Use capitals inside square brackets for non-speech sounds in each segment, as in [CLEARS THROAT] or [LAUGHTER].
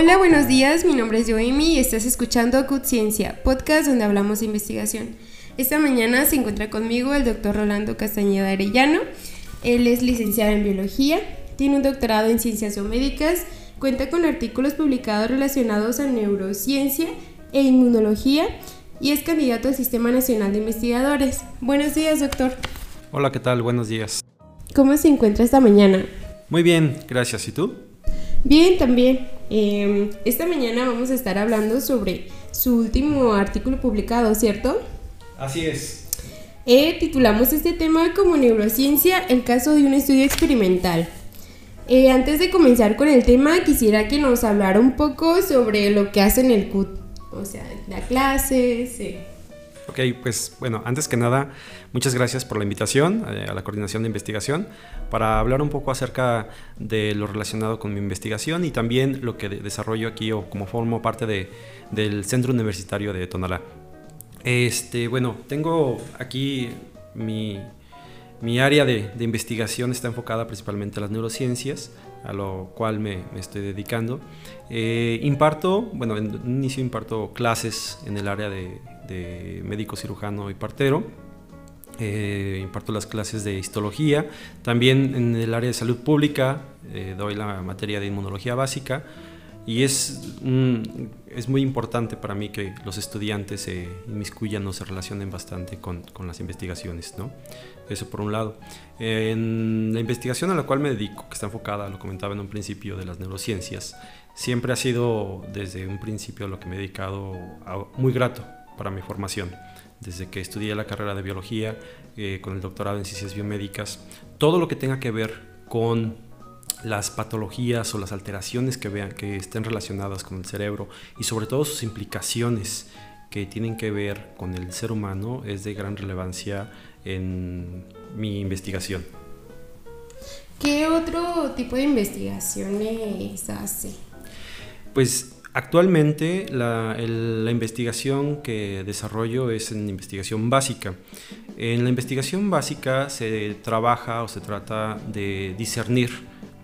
Hola, buenos días. Mi nombre es Joemi y estás escuchando Cut Ciencia, podcast donde hablamos de investigación. Esta mañana se encuentra conmigo el doctor Rolando Castañeda Arellano. Él es licenciado en biología, tiene un doctorado en ciencias biomédicas, cuenta con artículos publicados relacionados a neurociencia e inmunología y es candidato al Sistema Nacional de Investigadores. Buenos días, doctor. Hola, ¿qué tal? Buenos días. ¿Cómo se encuentra esta mañana? Muy bien, gracias. ¿Y tú? Bien, también. Em, esta mañana vamos a estar hablando sobre su último artículo publicado, ¿cierto? Así es. Eh, titulamos este tema como neurociencia, el caso de un estudio experimental. Eh, antes de comenzar con el tema, quisiera que nos hablara un poco sobre lo que hace en el CUT, o sea, la clase, sí. Ok, pues bueno, antes que nada, muchas gracias por la invitación eh, a la coordinación de investigación para hablar un poco acerca de lo relacionado con mi investigación y también lo que desarrollo aquí o como formo parte de, del Centro Universitario de Tonalá. Este, bueno, tengo aquí mi, mi área de, de, investigación está enfocada principalmente a las neurociencias, a lo cual me, me estoy dedicando. Eh, imparto, bueno, en un inicio imparto clases en el área de, de médico cirujano y partero. Eh, imparto las clases de histología. También en el área de salud pública eh, doy la materia de inmunología básica. Y es, es muy importante para mí que los estudiantes se inmiscuyan o se relacionen bastante con, con, las investigaciones, ¿no? Eso por un lado. En la investigación a la cual me dedico, que está enfocada, lo comentaba en un principio, de las neurociencias, siempre ha sido desde un principio a lo que me he dedicado a, muy grato para mi formación. Desde que estudié la carrera de biología, eh, con el doctorado en ciencias biomédicas, todo lo que tenga que ver con las patologías o las alteraciones que vean que estén relacionadas con el cerebro y sobre todo sus implicaciones que tienen que ver con el ser humano es de gran relevancia en mi investigación. ¿Qué otro tipo de investigaciones hace? Pues actualmente la, investigación que desarrollo es en investigación básica. En la investigación básica se trabaja o se trata de discernir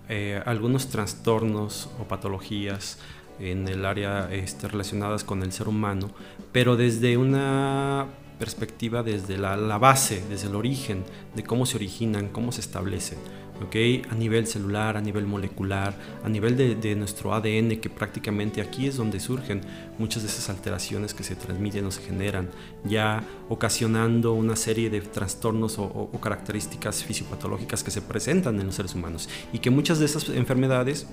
eh, algunos trastornos o patologías en el área este, relacionadas con el ser humano, pero desde una perspectiva, desde la, base, desde el origen, de cómo se originan, cómo se establecen. ¿Okay? A nivel celular, a nivel molecular, a nivel de, de, nuestro ADN, que prácticamente aquí es donde surgen muchas de esas alteraciones que se transmiten o se generan, ya ocasionando una serie de trastornos o, o, o características fisiopatológicas que se presentan en los seres humanos y que muchas de esas enfermedades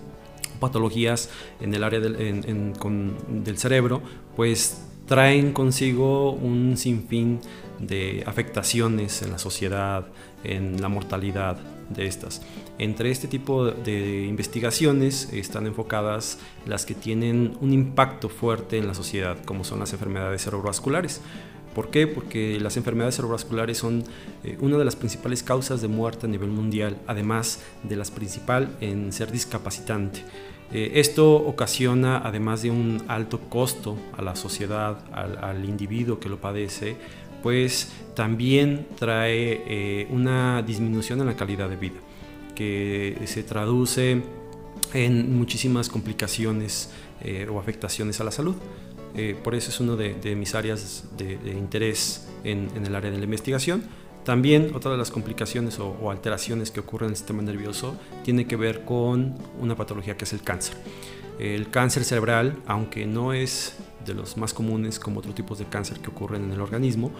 patologías en el área del, en, en, con, del cerebro, pues traen consigo un sinfín de afectaciones en la sociedad, en la mortalidad de estas. Entre este tipo de investigaciones están enfocadas las que tienen un impacto fuerte en la sociedad, como son las enfermedades cerebrovasculares. ¿Por qué? Porque las enfermedades cerebrovasculares son eh, una de las principales causas de muerte a nivel mundial, además de las principales en ser discapacitante. Eh, esto ocasiona, además de un alto costo a la sociedad, al individuo que lo padece, pues también trae eh, una disminución en la calidad de vida, que se traduce en muchísimas complicaciones eh, o afectaciones a la salud. Eh, por eso es una de, de, mis áreas de, interés en, en, el área de la investigación. También otra de las complicaciones o, o, alteraciones que ocurren en el sistema nervioso tiene que ver con una patología que es el cáncer. El cáncer cerebral, aunque no es de los más comunes como otros tipos de cáncer que ocurren en el organismo,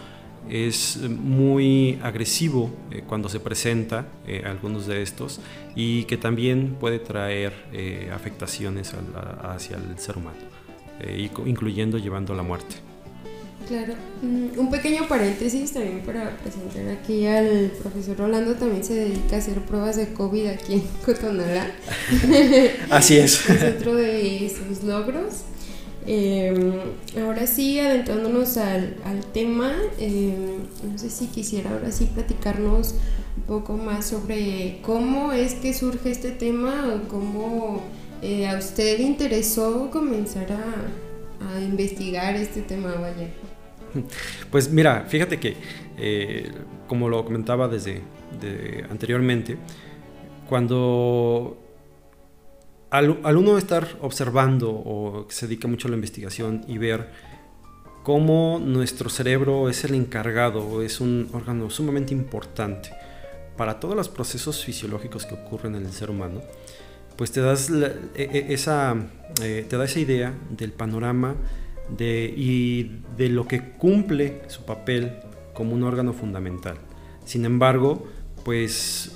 es muy agresivo eh, cuando se presenta eh, algunos de estos y que también puede traer eh, afectaciones a, hacia el ser humano, eh, incluyendo llevando a la muerte. Claro, mm, un pequeño paréntesis también para presentar aquí al profesor Rolando, también se dedica a hacer pruebas de COVID aquí en Cotonalá. [LAUGHS] Así es. [LAUGHS] es otro de sus logros. Eh, ahora sí, adentrándonos al, tema, eh, no sé si quisiera ahora sí platicarnos un poco más sobre cómo es que surge este tema o cómo eh, a usted le interesó comenzar a, investigar este tema, vaya. Pues mira, fíjate que, eh, como lo comentaba desde de anteriormente, cuando al, al, uno estar observando o que se dedica mucho a la investigación y ver cómo nuestro cerebro es el encargado, es un órgano sumamente importante para todos los procesos fisiológicos que ocurren en el ser humano, pues te, das e, e, esa, eh, te da esa idea del panorama de, y de lo que cumple su papel como un órgano fundamental. Sin embargo, pues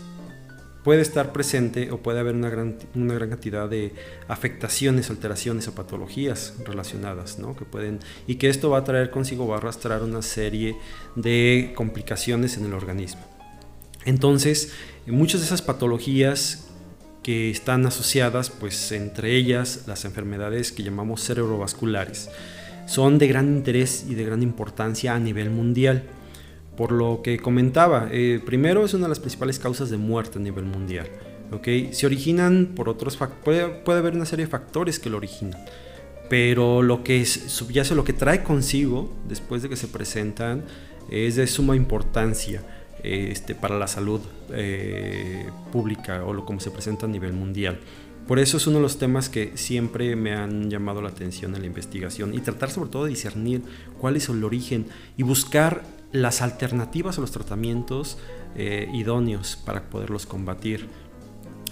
puede estar presente o puede haber una gran, una gran cantidad de afectaciones, alteraciones o patologías relacionadas, ¿no? Que pueden, y que esto va a traer consigo, va a arrastrar una serie de complicaciones en el organismo. Entonces, muchas de esas patologías que están asociadas, pues entre ellas las enfermedades que llamamos cerebrovasculares, son de gran interés y de gran importancia a nivel mundial. Por lo que comentaba, eh, primero es una de las principales causas de muerte a nivel mundial. ¿okay? Se originan por otros puede, puede haber una serie de factores que lo originan, pero lo que subyace, lo que trae consigo después de que se presentan es de suma importancia este, para la salud eh, pública o lo como se presenta a nivel mundial. Por eso es uno de los temas que siempre me han llamado la atención en la investigación y tratar sobre todo de discernir cuál es el origen y buscar las alternativas a los tratamientos eh, idóneos para poderlos combatir.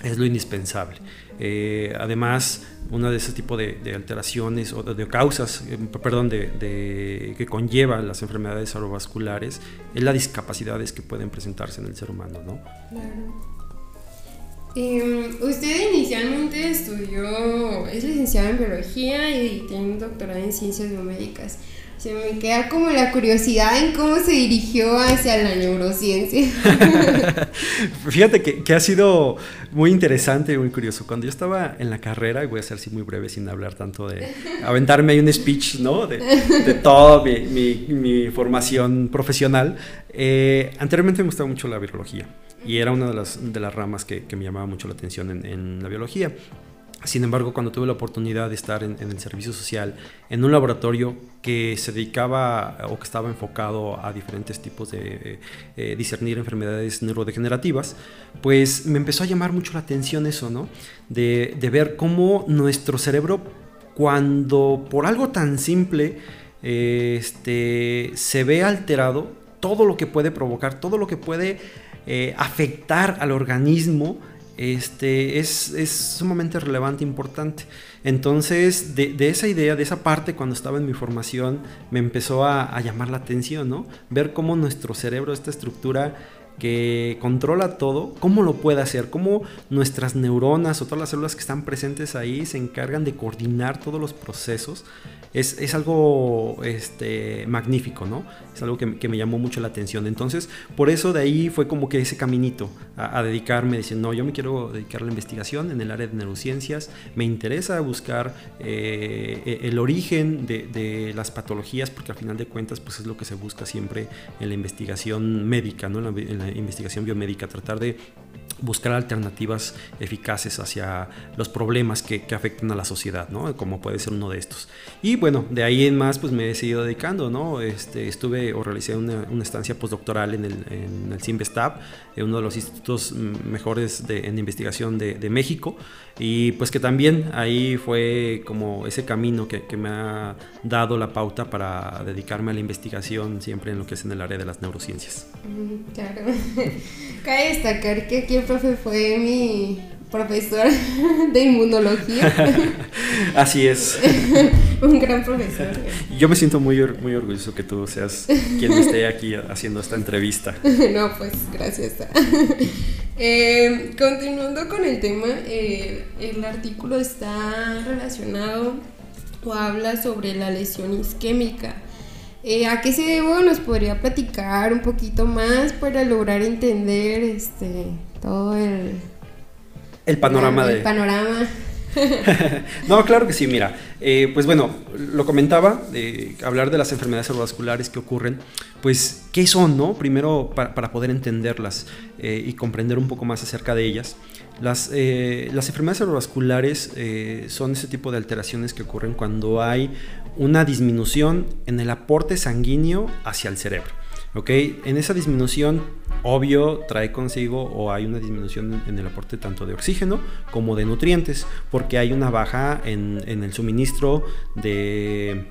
Es lo indispensable. Eh, además, una de ese tipo de, alteraciones o de, causas, eh, perdón, de, que conlleva las enfermedades cerebrovasculares es las discapacidades que pueden presentarse en el ser humano, ¿no? Claro. Em, usted inicialmente estudió, es licenciado en biología y tiene un doctorado en ciencias biomédicas. Se me queda como la curiosidad en cómo se dirigió hacia la neurociencia. [LAUGHS] Fíjate que, ha sido muy interesante y muy curioso. Cuando yo estaba en la carrera, y voy a ser así muy breve sin hablar tanto de aventarme ahí un speech, ¿no? De, toda mi, formación profesional. Eh, anteriormente me gustaba mucho la biología y era una de las, de ramas que, me llamaba mucho la atención en, en la biología. Sin embargo, cuando tuve la oportunidad de estar en, el servicio social, en un laboratorio que se dedicaba o que estaba enfocado a diferentes tipos de eh, eh, discernir enfermedades neurodegenerativas, pues me empezó a llamar mucho la atención eso, ¿no? De, ver cómo nuestro cerebro, cuando por algo tan simple este, se ve alterado, todo lo que puede provocar, todo lo que puede eh, afectar al organismo, este, es, es sumamente relevante, e importante. Entonces, de, esa idea, de esa parte, cuando estaba en mi formación, me empezó a, a llamar la atención, ¿no? Ver cómo nuestro cerebro, esta estructura que controla todo, cómo lo puede hacer, cómo nuestras neuronas o todas las células que están presentes ahí se encargan de coordinar todos los procesos es, algo este, magnífico, ¿no? Es algo que, me llamó mucho la atención. Entonces, por eso de ahí fue como que ese caminito a, dedicarme, diciendo, no, yo me quiero dedicar a la investigación en el área de neurociencias, me interesa buscar eh, e, el origen de, las patologías, porque al final de cuentas, pues es lo que se busca siempre en la investigación médica, ¿no? Investigación biomédica, tratar de buscar alternativas eficaces hacia los problemas que, afectan a la sociedad, ¿no? Como puede ser uno de estos. Y bueno, de ahí en más, pues me he seguido dedicando, ¿no? Este, estuve o realicé una, una estancia postdoctoral en el, en el CIMBESTAB, uno de los institutos mejores de, en investigación de, México, y pues que también ahí fue como ese camino que, me ha dado la pauta para dedicarme a la investigación siempre en lo que es en el área de las neurociencias. Claro. [LAUGHS] Cabe destacar que aquí el profe fue mi profesor [LAUGHS] de inmunología. [LAUGHS] Así es. [LAUGHS] Un gran profesor. Yo me siento muy, muy orgulloso que tú seas quien esté aquí haciendo esta entrevista. No, pues gracias. Eh, continuando con el tema, eh, el artículo está relacionado o habla sobre la lesión isquémica. Eh, ¿A qué se debo? ¿Nos podría platicar un poquito más para lograr entender este todo el... El panorama el, panorama. [LAUGHS] no, claro que sí, mira. Eh, pues bueno, lo comentaba, hablar de las enfermedades cerebrovasculares que ocurren, pues, ¿qué son, no? Primero, para, poder entenderlas eh, y comprender un poco más acerca de ellas. Las, las enfermedades cerebrovasculares son ese tipo de alteraciones que ocurren cuando hay una disminución en el aporte sanguíneo hacia el cerebro. ¿ok? En esa disminución obvio trae consigo o hay una disminución en el aporte tanto de oxígeno como de nutrientes, porque hay una baja en, el suministro de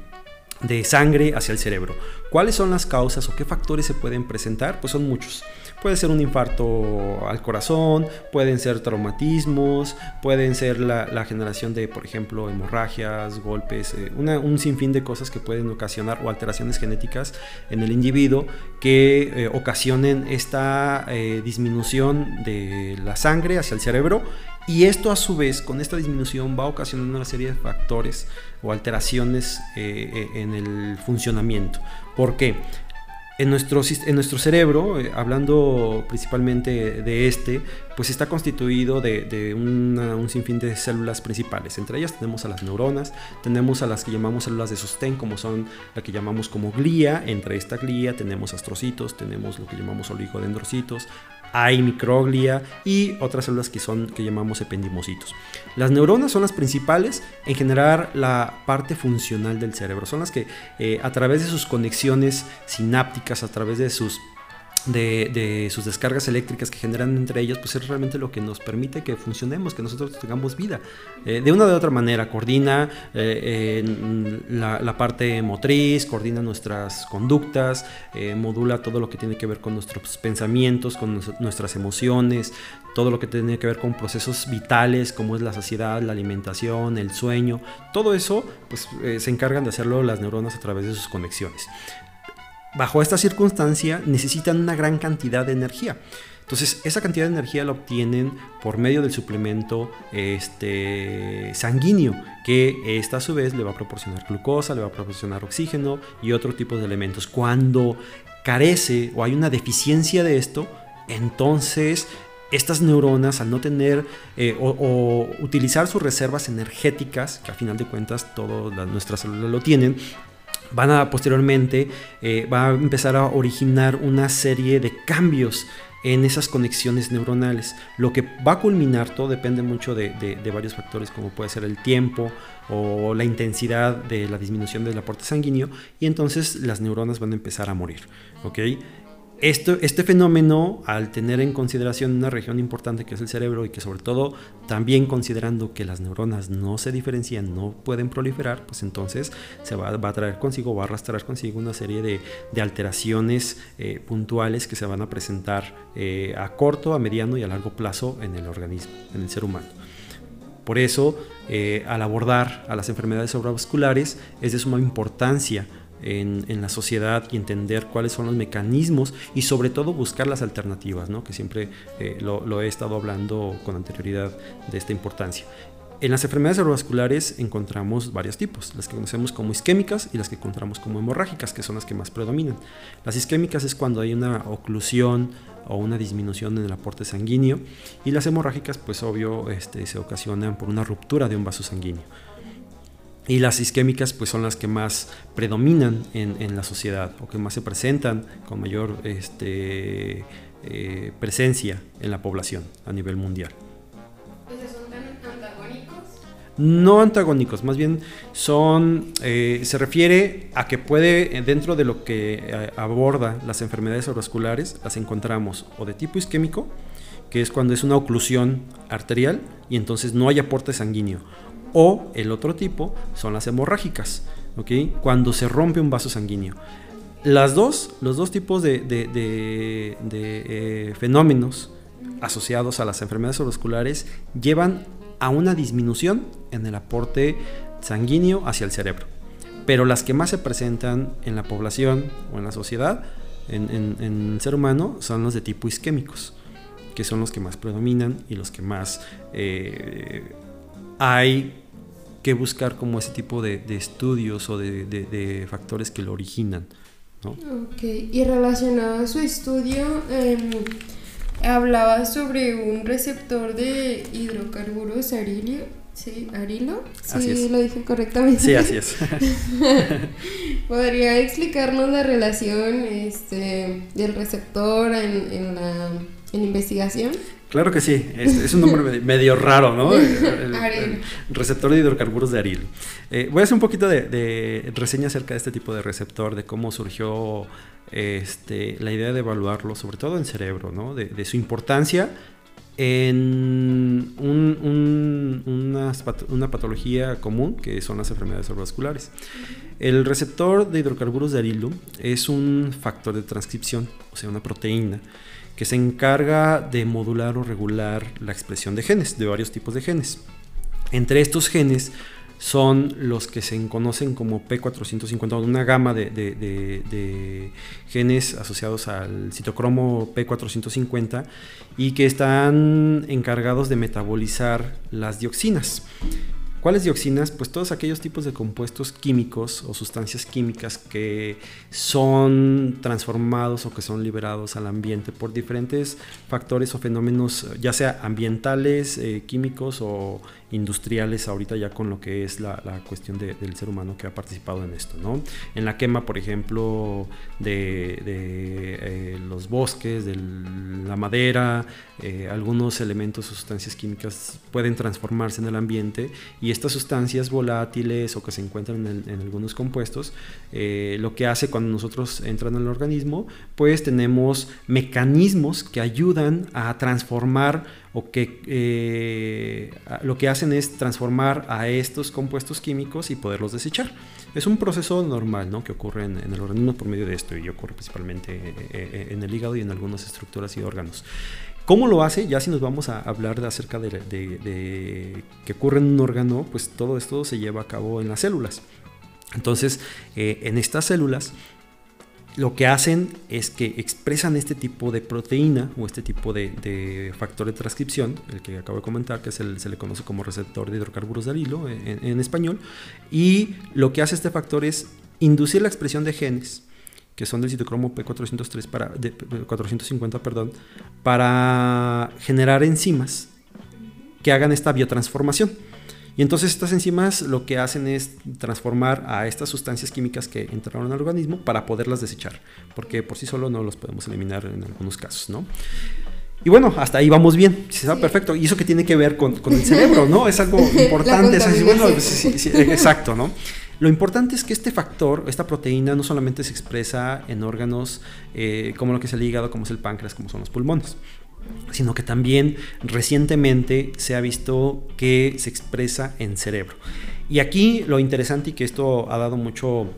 sangre hacia el cerebro. ¿Cuáles son las causas o qué factores se pueden presentar? Pues son muchos. Puede ser un infarto al corazón, pueden ser traumatismos, pueden ser la, generación de, por ejemplo, hemorragias, golpes, eh, un sinfín de cosas que pueden ocasionar o alteraciones genéticas en el individuo que eh, ocasionen esta eh, disminución de la sangre hacia el cerebro y esto a su vez, con esta disminución, va ocasionando una serie de factores o alteraciones en el funcionamiento. ¿Por qué? En nuestro, en nuestro cerebro, eh, hablando principalmente de este, pues está constituido de, un sinfín de células principales. Entre ellas tenemos a las neuronas, tenemos a las que llamamos células de sostén, como son la que llamamos como glía. Entre esta glía tenemos astrocitos, tenemos lo que llamamos oligodendrocitos, hay microglia y otras células que son que llamamos ependimocitos. Las neuronas son las principales en generar la parte funcional del cerebro. Son las que eh, a través de sus conexiones sinápticas, a través de sus de, sus descargas eléctricas que generan entre ellos, pues es realmente lo que nos permite que funcionemos, que nosotros tengamos vida. Eh, de una de otra manera, coordina eh, la, parte motriz, coordina nuestras conductas, eh, modula todo lo que tiene que ver con nuestros pensamientos, con nuestras emociones, todo lo que tiene que ver con procesos vitales como es la saciedad, la alimentación, el sueño, todo eso pues se encargan de hacerlo las neuronas a través de sus conexiones bajo esta circunstancia necesitan una gran cantidad de energía. Entonces, esa cantidad de energía la obtienen por medio del suplemento este, sanguíneo, que esta a su vez le va a proporcionar glucosa, le va a proporcionar oxígeno y otro tipo de elementos. Cuando carece o hay una deficiencia de esto, entonces estas neuronas al no tener eh, o, utilizar sus reservas energéticas, que al final de cuentas todas nuestras células lo tienen, van a posteriormente, eh, va a empezar a originar una serie de cambios en esas conexiones neuronales. Lo que va a culminar, todo depende mucho de, de, varios factores, como puede ser el tiempo o la intensidad de la disminución del aporte sanguíneo, y entonces las neuronas van a empezar a morir. Este fenómeno, al tener en consideración una región importante que es el cerebro y que sobre todo también considerando que las neuronas no se diferencian, no pueden proliferar, pues entonces se va, a traer consigo, va a arrastrar consigo una serie de, alteraciones eh, puntuales que se van a presentar eh, a corto, a mediano y a largo plazo en el organismo, en el ser humano. Por eso, eh, al abordar a las enfermedades cerebrovasculares es de suma importancia en, la sociedad y entender cuáles son los mecanismos y sobre todo buscar las alternativas, ¿no? que siempre eh, lo, he estado hablando con anterioridad de esta importancia. En las enfermedades cerebrovasculares encontramos varios tipos, las que conocemos como isquémicas y las que encontramos como hemorrágicas, que son las que más predominan. Las isquémicas es cuando hay una oclusión o una disminución en el aporte sanguíneo y las hemorrágicas, pues obvio, este, se ocasionan por una ruptura de un vaso sanguíneo. Y las isquémicas pues son las que más predominan en, la sociedad o que más se presentan con mayor este, eh, presencia en la población a nivel mundial. ¿Son tan antagónicos? No antagónicos, más bien son, eh, se refiere a que puede, dentro de lo que eh, aborda las enfermedades cerebrovasculares, las encontramos o de tipo isquémico, que es cuando es una oclusión arterial y entonces no hay aporte sanguíneo, o el otro tipo son las hemorrágicas, ¿ok? Cuando se rompe un vaso sanguíneo. Las dos, los dos tipos de, eh, fenómenos asociados a las enfermedades cerebrovasculares llevan a una disminución en el aporte sanguíneo hacia el cerebro. Pero las que más se presentan en la población o en la sociedad, en, el ser humano, son los de tipo isquémicos, que son los que más predominan y los que más eh, hay que buscar como ese tipo de, estudios o de, factores que lo originan. ¿no? Ok, y relacionado a su estudio, em, hablaba sobre un receptor de hidrocarburos arilio. Sí, arilo. Sí, lo dije correctamente. Sí, así es. [LAUGHS] ¿Podría explicarnos la relación este, del receptor en, en la en investigación? Claro que sí, es, un nombre medio raro, ¿no? [LAUGHS] El, receptor de hidrocarburos de arilo. Eh, voy a hacer un poquito de, reseña acerca de este tipo de receptor, de cómo surgió este, la idea de evaluarlo, sobre todo en cerebro, ¿no? De, su importancia en una, patología común que son las enfermedades cerebrovasculares. El receptor de hidrocarburos de arilo es un factor de transcripción, o sea, una proteína que se encarga de modular o regular la expresión de genes, de varios tipos de genes. Entre estos genes son los que se conocen como P450, una gama de, genes asociados al citocromo P450 y que están encargados de metabolizar las dioxinas. ¿Cuáles dioxinas? Pues todos aquellos tipos de compuestos químicos o sustancias químicas que son transformados o que son liberados al ambiente por diferentes factores o fenómenos, ya sea ambientales, eh, químicos o industriales ahorita ya con lo que es la, cuestión del ser humano que ha participado en esto, ¿no? En la quema, por ejemplo, de, eh, los bosques, de la madera, eh, algunos elementos o sustancias químicas pueden transformarse en el ambiente y estas sustancias volátiles o que se encuentran en, algunos compuestos, eh, lo que hace cuando nosotros entran al organismo, pues tenemos mecanismos que ayudan a transformar o que eh, lo que hacen es transformar a estos compuestos químicos y poderlos desechar. Es un proceso normal ¿no? que ocurre en, el organismo por medio de esto y ocurre principalmente eh, en el hígado y en algunas estructuras y órganos. ¿Cómo lo hace? Ya si nos vamos a hablar de acerca de, de, que ocurre en un órgano, pues todo esto se lleva a cabo en las células. Entonces, en estas células lo que hacen es que expresan este tipo de proteína o este tipo de, factor de transcripción, el que acabo de comentar, que se le conoce como receptor de hidrocarburos de arilo en, español, y lo que hace este factor es inducir la expresión de genes que son del citocromo P403 para, 450, perdón, para generar enzimas que hagan esta biotransformación. Y entonces estas enzimas lo que hacen es transformar a estas sustancias químicas que entraron al organismo para poderlas desechar, porque por sí solo no los podemos eliminar en algunos casos, ¿no? Y bueno, hasta ahí vamos bien. Se está perfecto. Y eso que tiene que ver con, con el cerebro, ¿no? Es algo [LAUGHS] importante. Es bueno, sí, sí, exacto, ¿no? Lo importante es que este factor, esta proteína, no solamente se expresa en órganos eh, como lo que es el hígado, como es el páncreas, como son los pulmones sino que también recientemente se ha visto que se expresa en cerebro. Y aquí lo interesante y que esto ha dado mucho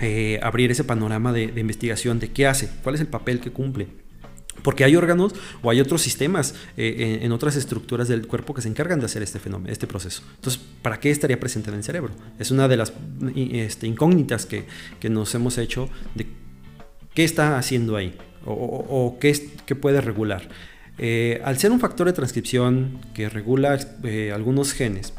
eh, abrir ese panorama de, investigación de qué hace, cuál es el papel que cumple. Porque hay órganos o hay otros sistemas eh, en, otras estructuras del cuerpo que se encargan de hacer este fenómeno, este proceso. Entonces, ¿para qué estaría presente en el cerebro? Es una de las este, incógnitas que, nos hemos hecho de qué está haciendo ahí o, qué, qué puede regular. Eh, al ser un factor de transcripción que regula eh, algunos genes,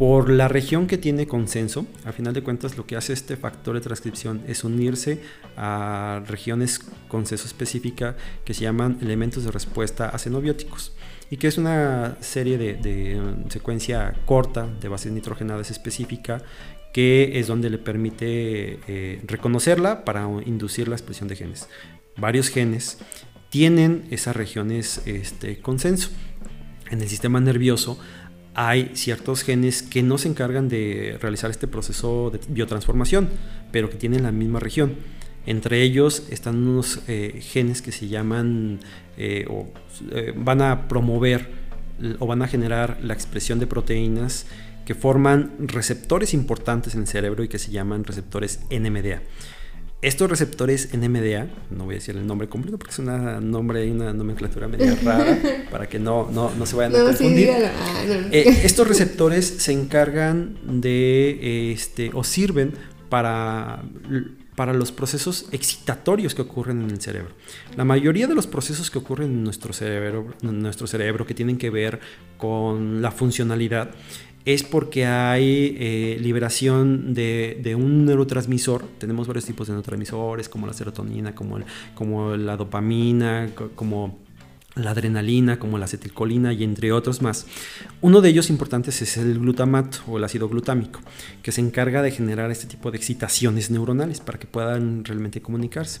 por la región que tiene consenso, a final de cuentas lo que hace este factor de transcripción es unirse a regiones consenso específica que se llaman elementos de respuesta a xenobióticos y que es una serie de, secuencia corta de bases nitrogenadas específica que es donde le permite eh, reconocerla para inducir la expresión de genes. Varios genes tienen esas regiones este, consenso. En el sistema nervioso hay ciertos genes que no se encargan de realizar este proceso de biotransformación, pero que tienen la misma región. Entre ellos están unos eh, genes que se llaman eh, o eh, van a promover o van a generar la expresión de proteínas que forman receptores importantes en el cerebro y que se llaman receptores NMDA. Estos receptores NMDA, no voy a decir el nombre completo porque es un nombre y una nomenclatura media rara [LAUGHS] para que no, no, se vayan a confundir. Ah, eh, estos receptores se encargan de este, o sirven para, para los procesos excitatorios que ocurren en el cerebro. La mayoría de los procesos que ocurren en nuestro cerebro, en nuestro cerebro que tienen que ver con la funcionalidad, es porque hay eh, liberación de, un neurotransmisor. Tenemos varios tipos de neurotransmisores, como la serotonina, como, como la dopamina, como la adrenalina, como la acetilcolina y entre otros más. Uno de ellos importantes es el glutamato o el ácido glutámico, que se encarga de generar este tipo de excitaciones neuronales para que puedan realmente comunicarse.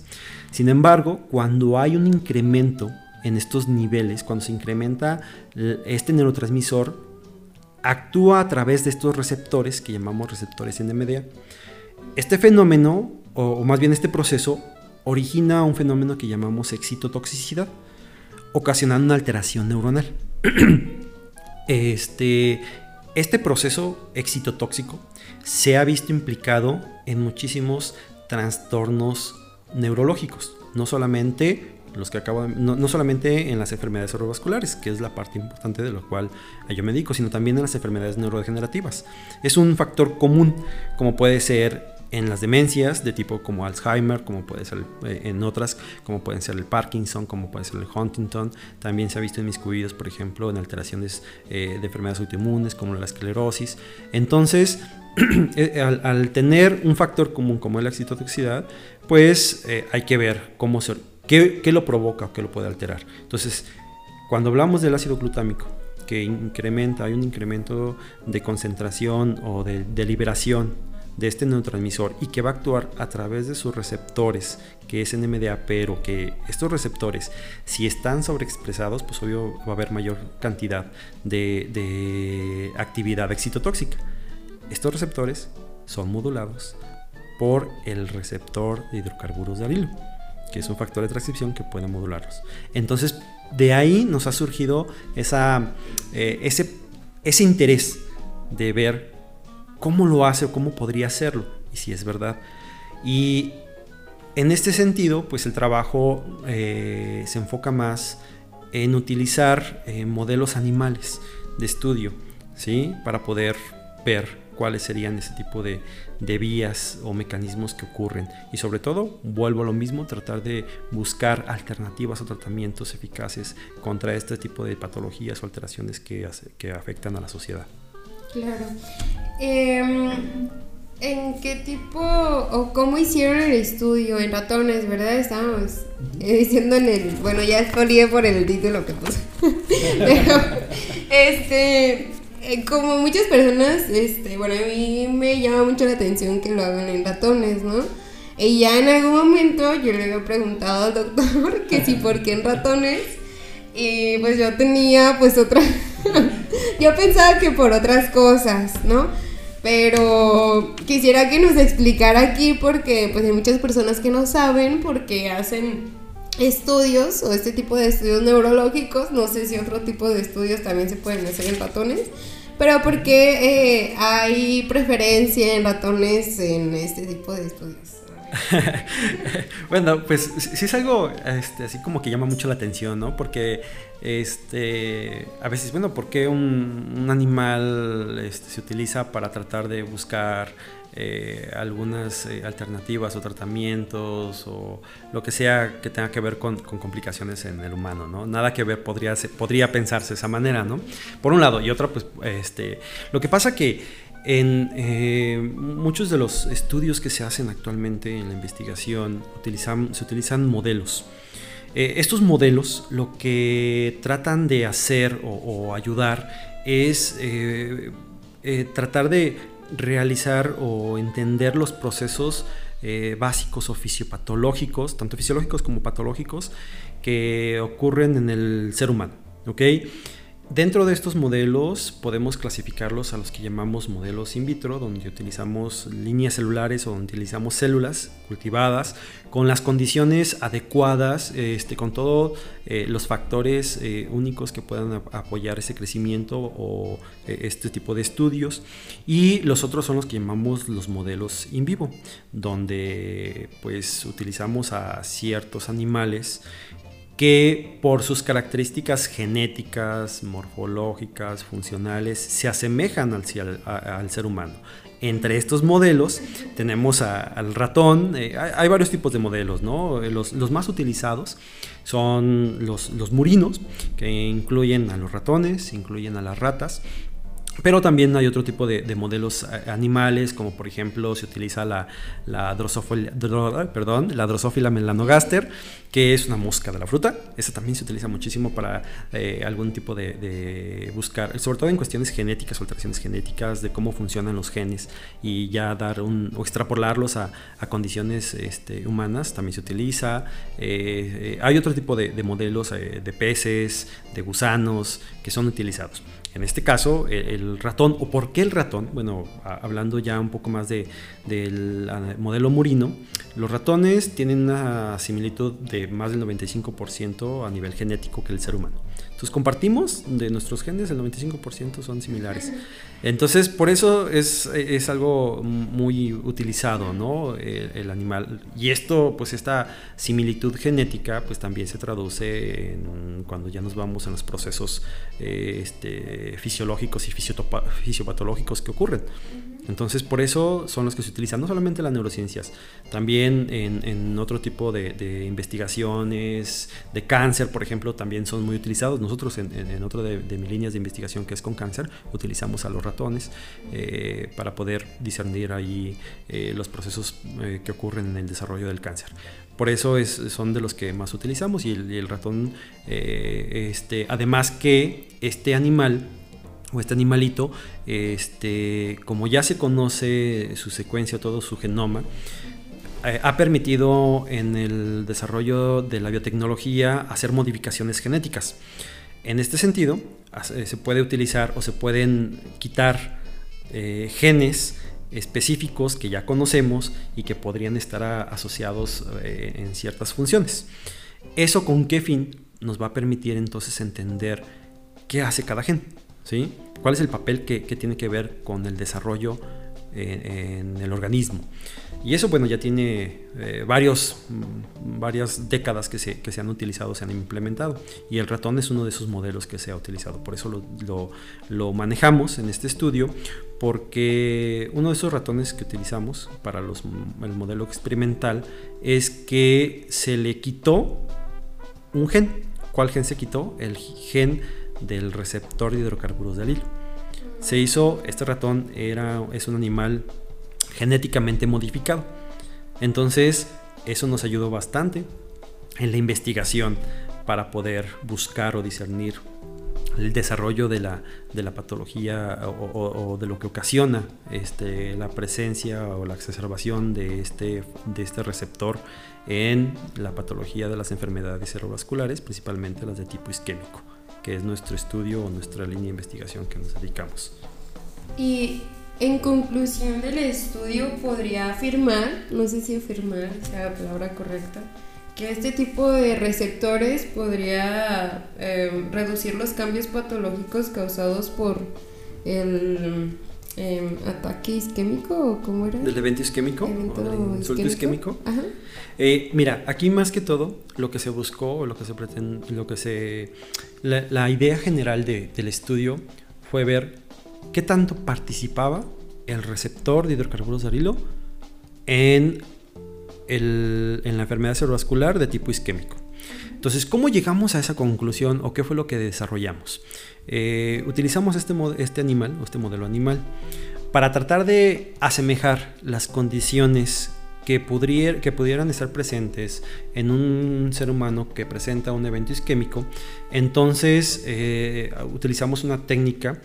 Sin embargo, cuando hay un incremento en estos niveles, cuando se incrementa este neurotransmisor, actúa a través de estos receptores que llamamos receptores NMDA. Este fenómeno, o más bien este proceso, origina un fenómeno que llamamos excitotoxicidad, ocasionando una alteración neuronal. [CLEARS THROAT] este, este proceso excitotóxico se ha visto implicado en muchísimos trastornos neurológicos, no solamente los que acabo no, solamente en las enfermedades cerebrovasculares, que es la parte importante de lo cual yo me dedico, sino también en las enfermedades neurodegenerativas. Es un factor común, como puede ser en las demencias de tipo como Alzheimer, como puede ser eh, en otras, como pueden ser el Parkinson, como puede ser el Huntington. También se ha visto en mis cuidados, por ejemplo, en alteraciones eh, de enfermedades autoinmunes como la esclerosis. Entonces, [CLEARS THROAT] eh, al, tener un factor común como la excitotoxicidad, pues hay que ver cómo se, qué, lo provoca o qué lo puede alterar. Entonces, cuando hablamos del ácido glutámico, que incrementa, hay un incremento de concentración o de, de liberación de este neurotransmisor y que va a actuar a través de sus receptores, que es NMDA, pero que estos receptores, si están sobreexpresados, pues obvio va a haber mayor cantidad de, actividad excitotóxica. Estos receptores son modulados por el receptor de hidrocarburos de arilo, que es un factor de transcripción que puede modularlos. Entonces, de ahí nos ha surgido eh, ese, ese interés de ver cómo lo hace o cómo podría hacerlo, y si es verdad. Y en este sentido, pues el trabajo eh, se enfoca más en utilizar eh, modelos animales de estudio, ¿sí? Para poder ver cuáles serían ese tipo de, de, vías o mecanismos que ocurren. Y sobre todo, vuelvo a lo mismo, tratar de buscar alternativas o tratamientos eficaces contra este tipo de patologías o alteraciones que, que afectan a la sociedad. Claro. Em, ¿En qué tipo o cómo hicieron el estudio? En ratones, ¿verdad? Estábamos eh, diciendo en el. Bueno, ya espolié por el título que puse. [LAUGHS] Pero, este. Eh, como muchas personas, este, bueno, a mí me llama mucho la atención que lo hagan en ratones, ¿no? Y ya en algún momento yo le había preguntado al doctor [LAUGHS] que si por qué en ratones. Y pues yo tenía pues otra [LAUGHS] yo pensaba que por otras cosas, ¿no? Pero quisiera que nos explicara aquí porque pues hay muchas personas que no saben porque hacen estudios o este tipo de estudios neurológicos, no sé si otro tipo de estudios también se pueden hacer en ratones, pero porque eh, hay preferencia en ratones en este tipo de estudios. [LAUGHS] bueno, pues sí es algo este, así como que llama mucho la atención, ¿no? Porque este, a veces, bueno, ¿por qué un, animal este, se utiliza para tratar de buscar eh, algunas eh, alternativas o tratamientos o lo que sea que tenga que ver con, complicaciones en el humano, ¿no? Nada que ver podría, podría pensarse de esa manera, ¿no? Por un lado, y otra, pues, este, lo que pasa que en eh, muchos de los estudios que se hacen actualmente en la investigación se utilizan modelos. Estos modelos lo que tratan de hacer o, ayudar es tratar de realizar o entender los procesos básicos o fisiopatológicos, tanto fisiológicos como patológicos, que ocurren en el ser humano. ¿okay? Dentro de estos modelos podemos clasificarlos a los que llamamos modelos in vitro, donde utilizamos líneas celulares o donde utilizamos células cultivadas con las condiciones adecuadas, este, con todos eh, los factores eh, únicos que puedan apoyar ese crecimiento o eh, este tipo de estudios. Y los otros son los que llamamos los modelos in vivo, donde pues utilizamos a ciertos animales que por sus características genéticas, morfológicas, funcionales, se asemejan al, ser humano. Entre estos modelos tenemos al ratón, eh, hay, varios tipos de modelos, ¿no? los, más utilizados son los, los murinos, que incluyen a los ratones, incluyen a las ratas, Pero también hay otro tipo de, modelos eh, animales, como por ejemplo se utiliza la, la, drosófila, perdón, la drosófila melanogaster, que es una mosca de la fruta. Esa también se utiliza muchísimo para eh, algún tipo de, buscar, sobre todo en cuestiones genéticas, alteraciones genéticas, de cómo funcionan los genes y ya dar un, o extrapolarlos a, condiciones este, humanas, también se utiliza. Eh, hay otro tipo de, modelos de peces, de gusanos, que son utilizados. En este caso, el, ratón, o por qué el ratón, bueno, hablando ya un poco más de, del modelo Murino, los ratones tienen una similitud de más del 95% a nivel genético que el ser humano. Entonces compartimos de nuestros genes, el 95% son similares. Entonces por eso es, es algo muy utilizado, ¿no? El, animal. Y esto, pues esta similitud genética, pues también se traduce cuando ya nos vamos en los procesos eh, este, fisiológicos y fisiopatológicos que ocurren. Entonces, por eso son los que se utilizan, no solamente en las neurociencias, también en, otro tipo de, investigaciones, de cáncer, por ejemplo, también son muy utilizados. Nosotros, en, en otro de, mis líneas de investigación que es con cáncer, utilizamos a los ratones eh, para poder discernir ahí eh, los procesos eh, que ocurren en el desarrollo del cáncer. Por eso es, son de los que más utilizamos y el, ratón, este, además que este animal o este animalito, este, como ya se conoce su secuencia, todo su genoma, eh, ha permitido en el desarrollo de la biotecnología hacer modificaciones genéticas. En este sentido, eh, se puede utilizar o se pueden quitar eh, genes específicos que ya conocemos y que podrían estar asociados en ciertas funciones. ¿Eso con qué fin? Nos va a permitir entonces entender qué hace cada gen. ¿sí? ¿Cuál es el papel que, tiene que ver con el desarrollo eh, en, el organismo? Y eso, bueno, ya tiene eh, varios, mm, varias décadas que se, que se, han utilizado, se han implementado. Y el ratón es uno de esos modelos que se ha utilizado. Por eso lo, lo, manejamos en este estudio, porque uno de esos ratones que utilizamos para los, el modelo experimental es que se le quitó un gen. ¿Cuál gen se quitó? El gen del receptor de hidrocarburos de alilo. Se hizo, este ratón era, es un animal genéticamente modificado. Entonces, eso nos ayudó bastante en la investigación para poder buscar o discernir el desarrollo de la, de la patología o, de lo que ocasiona este, la presencia o la exacerbación de este, de este receptor en la patología de las enfermedades cerebrovasculares, principalmente las de tipo isquémico que es nuestro estudio o nuestra línea de investigación que nos dedicamos. Y en conclusión del estudio podría afirmar, no sé si afirmar sea la palabra correcta, que este tipo de receptores podría em, reducir los cambios patológicos causados por el em, ataque isquémico o cómo era? ¿Del evento isquémico? ¿El insulto isquémico? Ajá. Eh, mira, aquí más que todo, lo que se buscó, o lo que se pretende, lo que se. La, idea general del estudio fue ver qué tanto participaba el receptor de hidrocarburos de arilo en, en la enfermedad cerebrovascular de tipo isquémico. Entonces, ¿cómo llegamos a esa conclusión o qué fue lo que desarrollamos? Eh, utilizamos este, este animal, este modelo animal, para tratar de asemejar las condiciones que, que pudieran estar presentes en un ser humano que presenta un evento isquémico, entonces eh, utilizamos una técnica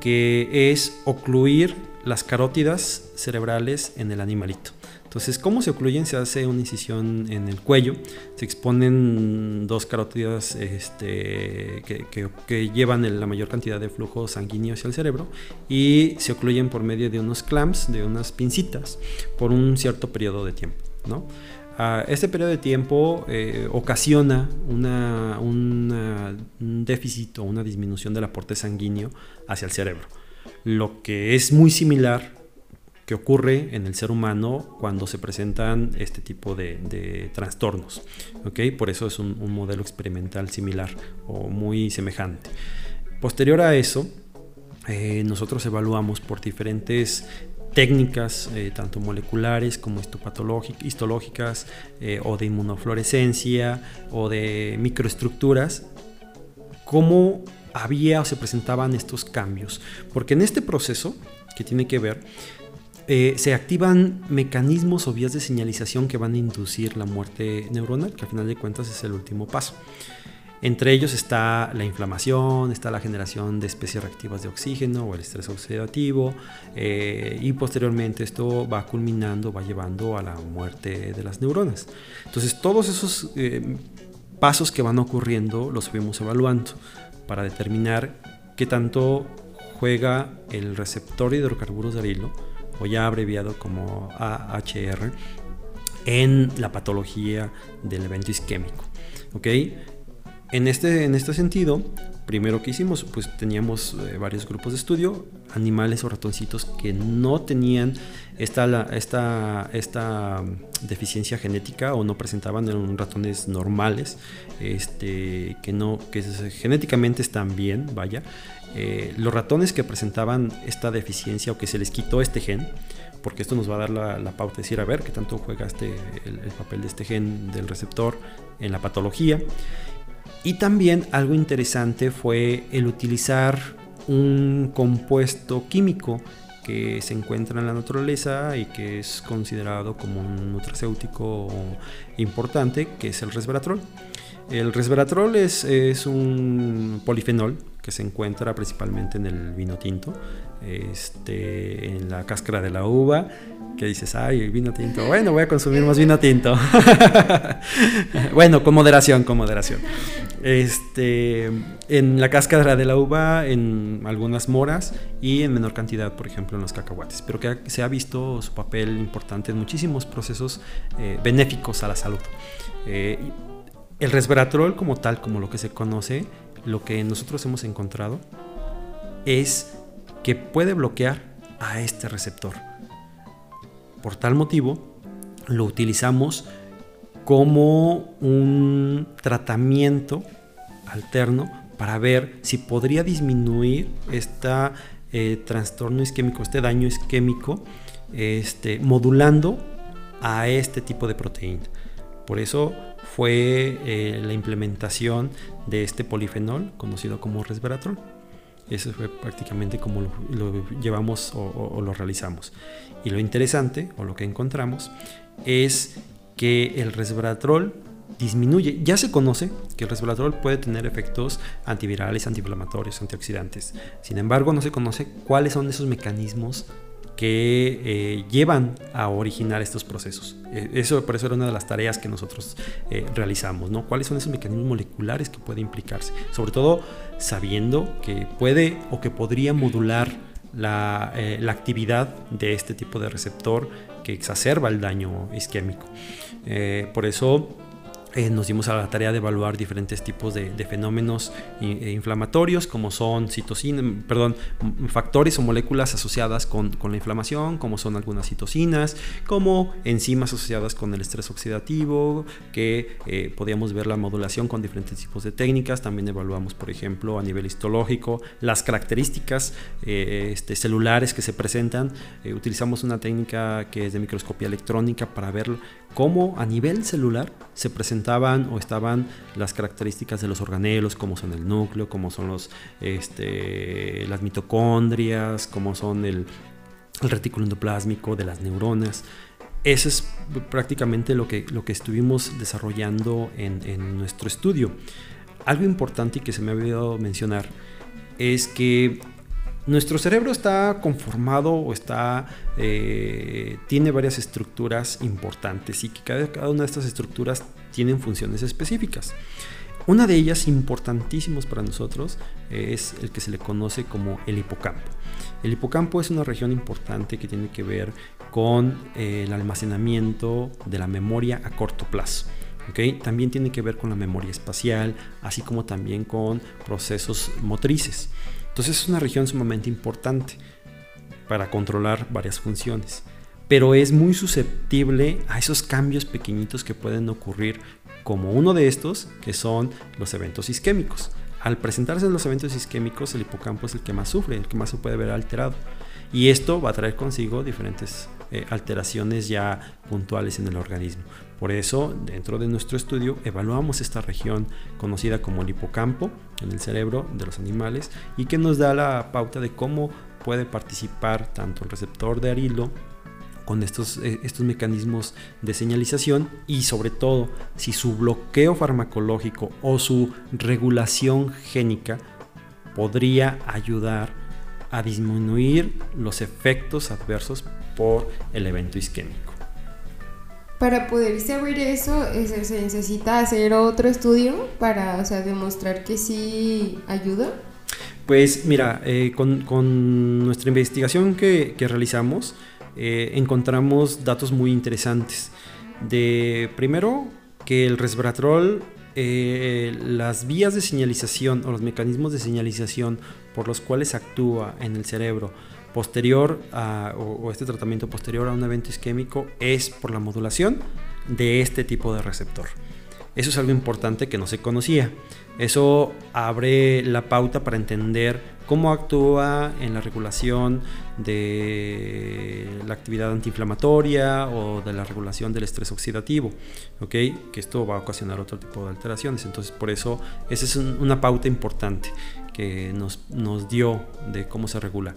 que es ocluir las carótidas cerebrales en el animalito. Entonces, ¿cómo se ocluyen? Se hace una incisión en el cuello, se exponen dos carótidas este, que, llevan la mayor cantidad de flujo sanguíneo hacia el cerebro y se ocluyen por medio de unos clamps, de unas pincitas, por un cierto periodo de tiempo. ¿no? este periodo de tiempo eh, ocasiona un déficit o una disminución del aporte sanguíneo hacia el cerebro, lo que es muy similar que ocurre en el ser humano cuando se presentan este tipo de, trastornos. Por eso es un, modelo experimental similar o muy semejante. Posterior a eso, eh, nosotros evaluamos por diferentes técnicas, eh, tanto moleculares como histológicas, eh, o de inmunofluorescencia, o de microestructuras, cómo había o se presentaban estos cambios. Porque en este proceso, que tiene que ver, eh, se activan mecanismos o vías de señalización que van a inducir la muerte neuronal, que al final de cuentas es el último paso. Entre ellos está la inflamación, está la generación de especies reactivas de oxígeno o el estrés oxidativo eh, y posteriormente esto va culminando, va llevando a la muerte de las neuronas. Entonces todos esos eh, pasos que van ocurriendo los fuimos evaluando para determinar qué tanto juega el receptor de hidrocarburos de arilo o ya abreviado como AHR, en la patología del evento isquémico. ¿ok? En este, en este sentido, primero que hicimos, pues teníamos eh, varios grupos de estudio, animales o ratoncitos que no tenían esta, esta, esta deficiencia genética o no presentaban, ratones normales, este, que, no, que genéticamente están bien, vaya, eh, los ratones que presentaban esta deficiencia o que se les quitó este gen, porque esto nos va a dar la, pauta de decir, a ver, qué tanto juega este, el, papel de este gen del receptor en la patología. Y también algo interesante fue el utilizar un compuesto químico que se encuentra en la naturaleza y que es considerado como un nutracéutico importante, que es el resveratrol. El resveratrol es, un polifenol que se encuentra principalmente en el vino tinto, este, en la cáscara de la uva, que dices, ay, vino tinto, bueno, voy a consumir más vino tinto. [LAUGHS] bueno, con moderación, con moderación. Este, en la cáscara de la uva, en algunas moras y en menor cantidad, por ejemplo, en los cacahuates, pero que se ha visto su papel importante en muchísimos procesos eh, benéficos a la salud. Eh, el resveratrol como tal, como lo que se conoce, lo que nosotros hemos encontrado es que puede bloquear a este receptor. Por tal motivo, lo utilizamos como un tratamiento alterno para ver si podría disminuir este trastorno isquémico, este daño isquémico, este, modulando a este tipo de proteína. Por eso fue eh, la implementación de este polifenol conocido como resveratrol. Eso fue prácticamente como lo, llevamos o, lo realizamos. Y lo interesante, o lo que encontramos, es que el resveratrol disminuye. Ya se conoce que el resveratrol puede tener efectos antivirales, antiinflamatorios, antioxidantes. Sin embargo, no se conoce cuáles son esos mecanismos que eh, llevan a originar estos procesos. Eh, eso por eso era una de las tareas que nosotros eh, realizamos, ¿no? ¿Cuáles son esos mecanismos moleculares que pueden implicarse? Sobre todo sabiendo que puede o que podría modular la, la actividad de este tipo de receptor que exacerba el daño isquémico. por eso eh, nos dimos a la tarea de evaluar diferentes tipos de, fenómenos eh, inflamatorios, como son citocinas, perdón, factores o moléculas asociadas con, la inflamación, como son algunas citocinas, como enzimas asociadas con el estrés oxidativo, que eh, podíamos ver la modulación con diferentes tipos de técnicas. También evaluamos, por ejemplo, a nivel histológico, las características este, celulares que se presentan. utilizamos una técnica que es de microscopía electrónica para ver cómo a nivel celular se presentaban o estaban las características de los organelos, como son el núcleo, como son los, este, las mitocondrias, como son el, retículo endoplásmico de las neuronas. Eso es prácticamente lo que, lo que estuvimos desarrollando en, en nuestro estudio. Algo importante y que se me ha olvidado mencionar es que nuestro cerebro está conformado o está, eh, tiene varias estructuras importantes y que cada, una de estas estructuras tienen funciones específicas. Una de ellas importantísimas para nosotros es el que se le conoce como el hipocampo. El hipocampo es una región importante que tiene que ver con eh, el almacenamiento de la memoria a corto plazo. ¿okay? También tiene que ver con la memoria espacial, así como también con procesos motrices. Entonces es una región sumamente importante para controlar varias funciones, pero es muy susceptible a esos cambios pequeñitos que pueden ocurrir, como uno de estos, que son los eventos isquémicos. Al presentarse los eventos isquémicos, el hipocampo es el que más sufre, el que más se puede ver alterado. Y esto va a traer consigo diferentes eh, alteraciones ya puntuales en el organismo. Por eso, dentro de nuestro estudio, evaluamos esta región conocida como el hipocampo en el cerebro de los animales y que nos da la pauta de cómo puede participar tanto el receptor de arilo con estos, eh, estos mecanismos de señalización y sobre todo si su bloqueo farmacológico o su regulación génica podría ayudar a disminuir los efectos adversos por el evento isquémico. Para poder saber eso, se necesita hacer otro estudio para demostrar que sí ayuda. Pues mira, eh, con, nuestra investigación que realizamos, eh, encontramos datos muy interesantes. De primero, que el resveratrol, eh, las vías de señalización o los mecanismos de señalización por los cuales actúa en el cerebro posterior o, este tratamiento posterior a un evento isquémico es por la modulación de este tipo de receptor. Eso es algo importante que no se conocía. Eso abre la pauta para entender cómo actúa en la regulación de la actividad antiinflamatoria o de la regulación del estrés oxidativo, ¿ok? Que esto va a ocasionar otro tipo de alteraciones. Entonces, por eso, esa es una pauta importante que nos, nos dio de cómo se regula.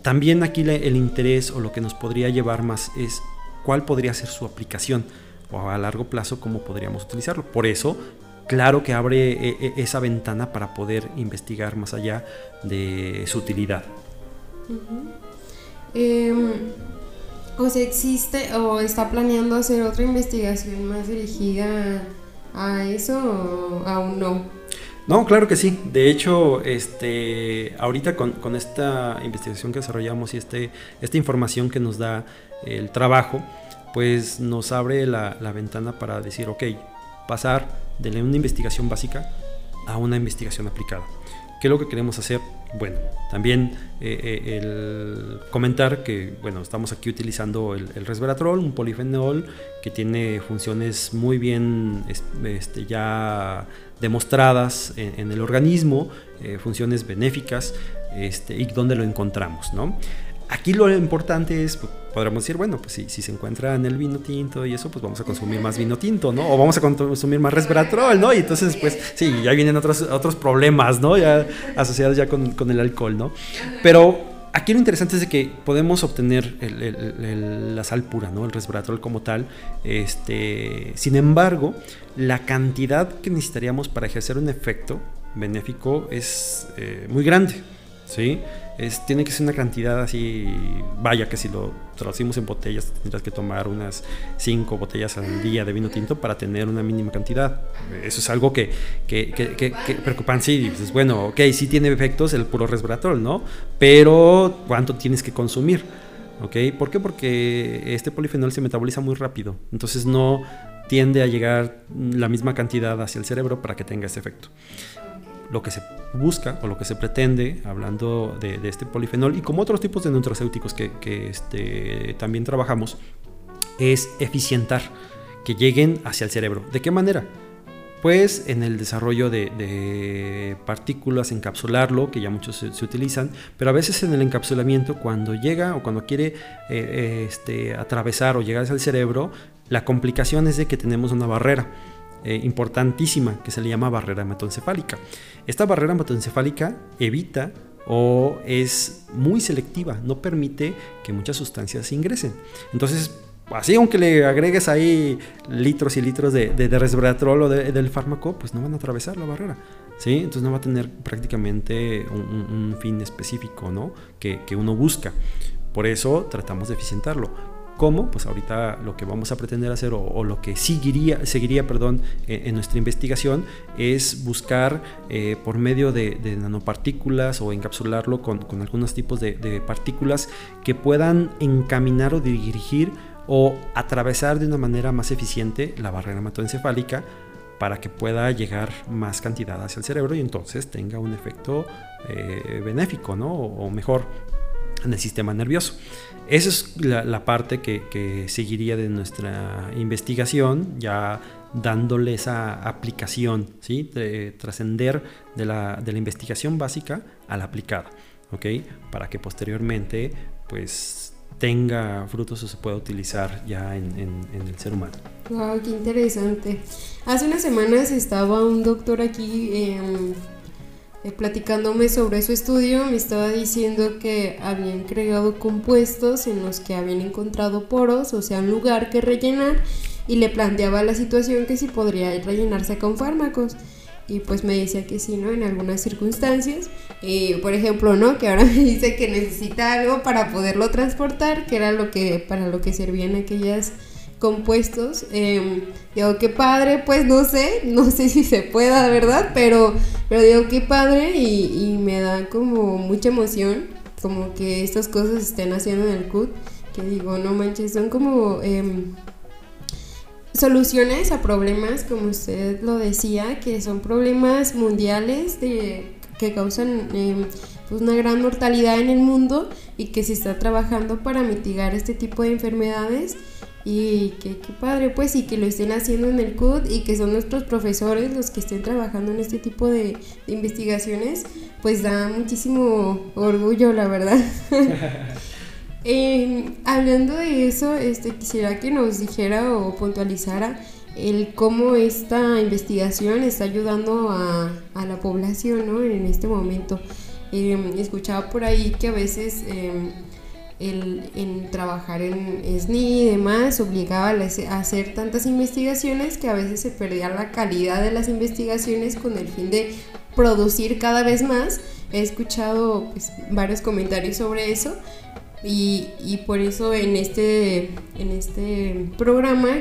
También aquí el interés o lo que nos podría llevar más es cuál podría ser su aplicación o a largo plazo cómo podríamos utilizarlo. Por eso claro que abre eh, eh, esa ventana para poder investigar más allá de su utilidad. Em, o sea, existe o está planeando hacer otra investigación más dirigida a eso o aún no. No, claro que sí. De hecho, este, ahorita con, esta investigación que desarrollamos y este, esta información que nos da el trabajo, pues nos abre la, la ventana para decir, ok, pasar de una investigación básica a una investigación aplicada. ¿Qué es lo que queremos hacer? Bueno, también eh, eh, comentar que bueno, estamos aquí utilizando el, resveratrol, un polifenol que tiene funciones muy bien este, ya demostradas en, el organismo, eh, funciones benéficas, este, y dónde lo encontramos. ¿no? Aquí lo importante es, pues, podríamos decir, bueno, pues si, si, se encuentra en el vino tinto y eso, pues vamos a consumir más vino tinto, ¿no? O vamos a consumir más resveratrol, ¿no? Y entonces, pues sí, ya vienen otros, otros problemas, ¿no? Ya asociados ya con, con el alcohol, ¿no? Pero aquí lo interesante es de que podemos obtener la sal pura, ¿no? El resveratrol como tal. Este, sin embargo, la cantidad que necesitaríamos para ejercer un efecto benéfico es eh, muy grande, ¿sí? Es, tiene que ser una cantidad así, vaya que si lo traducimos en botellas tendrás que tomar unas 5 botellas al día de vino tinto para tener una mínima cantidad. Eso es algo que, que, que, sí, bueno, ok, sí tiene efectos el puro resveratrol, ¿no? Pero ¿cuánto tienes que consumir? ¿Por qué? Porque este polifenol se metaboliza muy rápido, entonces no tiende a llegar la misma cantidad hacia el cerebro para que tenga ese efecto lo que se busca o lo que se pretende, hablando de, este polifenol y como otros tipos de nutracéuticos que, este, también trabajamos, es eficientar, que lleguen hacia el cerebro. ¿De qué manera? Pues en el desarrollo de, partículas, encapsularlo, que ya muchos se, utilizan, pero a veces en el encapsulamiento, cuando llega o cuando quiere eh, eh, este, atravesar o llegar hacia el cerebro, la complicación es de que tenemos una barrera eh, importantísima que se le llama barrera hematoencefálica. Esta barrera hematoencefálica evita o es muy selectiva, no permite que muchas sustancias se ingresen. Entonces, así aunque le agregues ahí litros y litros de, de, resveratrol o del fármaco, pues no van a atravesar la barrera. ¿sí? Entonces no va a tener prácticamente un, fin específico ¿no? que, que uno busca. Por eso tratamos de eficientarlo. ¿Cómo? Pues ahorita lo que vamos a pretender hacer o, lo que seguiría, seguiría perdón, en, nuestra investigación es buscar eh, por medio de, nanopartículas o encapsularlo con, algunos tipos de, partículas que puedan encaminar o dirigir o atravesar de una manera más eficiente la barrera hematoencefálica para que pueda llegar más cantidad hacia el cerebro y entonces tenga un efecto eh, benéfico ¿no? o mejor en el sistema nervioso. Esa es la, parte que, seguiría de nuestra investigación, ya dándole esa aplicación, ¿sí? de trascender de la, investigación básica a la aplicada. ¿ok? Para que posteriormente, pues tenga frutos o se pueda utilizar ya en, el ser humano. Wow, qué interesante. Hace unas semanas estaba un doctor aquí em, eh, platicándome sobre su estudio, me estaba diciendo que habían creado compuestos en los que habían encontrado poros, o sea, un lugar que rellenar, y le planteaba la situación que si podría rellenarse con fármacos. Y pues me decía que sí, ¿no? En algunas circunstancias. Y por ejemplo, ¿no? Que ahora [LAUGHS] me dice que necesita algo para poderlo transportar, que era lo que, para lo que servían aquellas compuestos. Eh, digo, qué padre, pues no sé, no [LAUGHS] sé si se pueda, ¿verdad? Pero, pero digo, qué padre y, me da como mucha emoción, como que estas cosas estén haciendo en el CUT, que digo, no manches, son como... Em, soluciones a problemas, como usted lo decía, que son problemas mundiales de, que causan em, pues una gran mortalidad en el mundo y que se está trabajando para mitigar este tipo de enfermedades y que qué padre pues y que lo estén haciendo en el CUD y que son nuestros profesores los que estén trabajando en este tipo de, de investigaciones pues da muchísimo orgullo la verdad [LAUGHS] Eh, hablando de eso, este, quisiera que nos dijera o puntualizara el cómo esta investigación está ayudando a, la población ¿no? en este momento. Eh, escuchaba por ahí que a veces em, el, en trabajar en SNI y demás obligaba a hacer tantas investigaciones que a veces se perdía la calidad de las investigaciones con el fin de producir cada vez más. He escuchado pues, varios comentarios sobre eso y, por eso en este, en este programa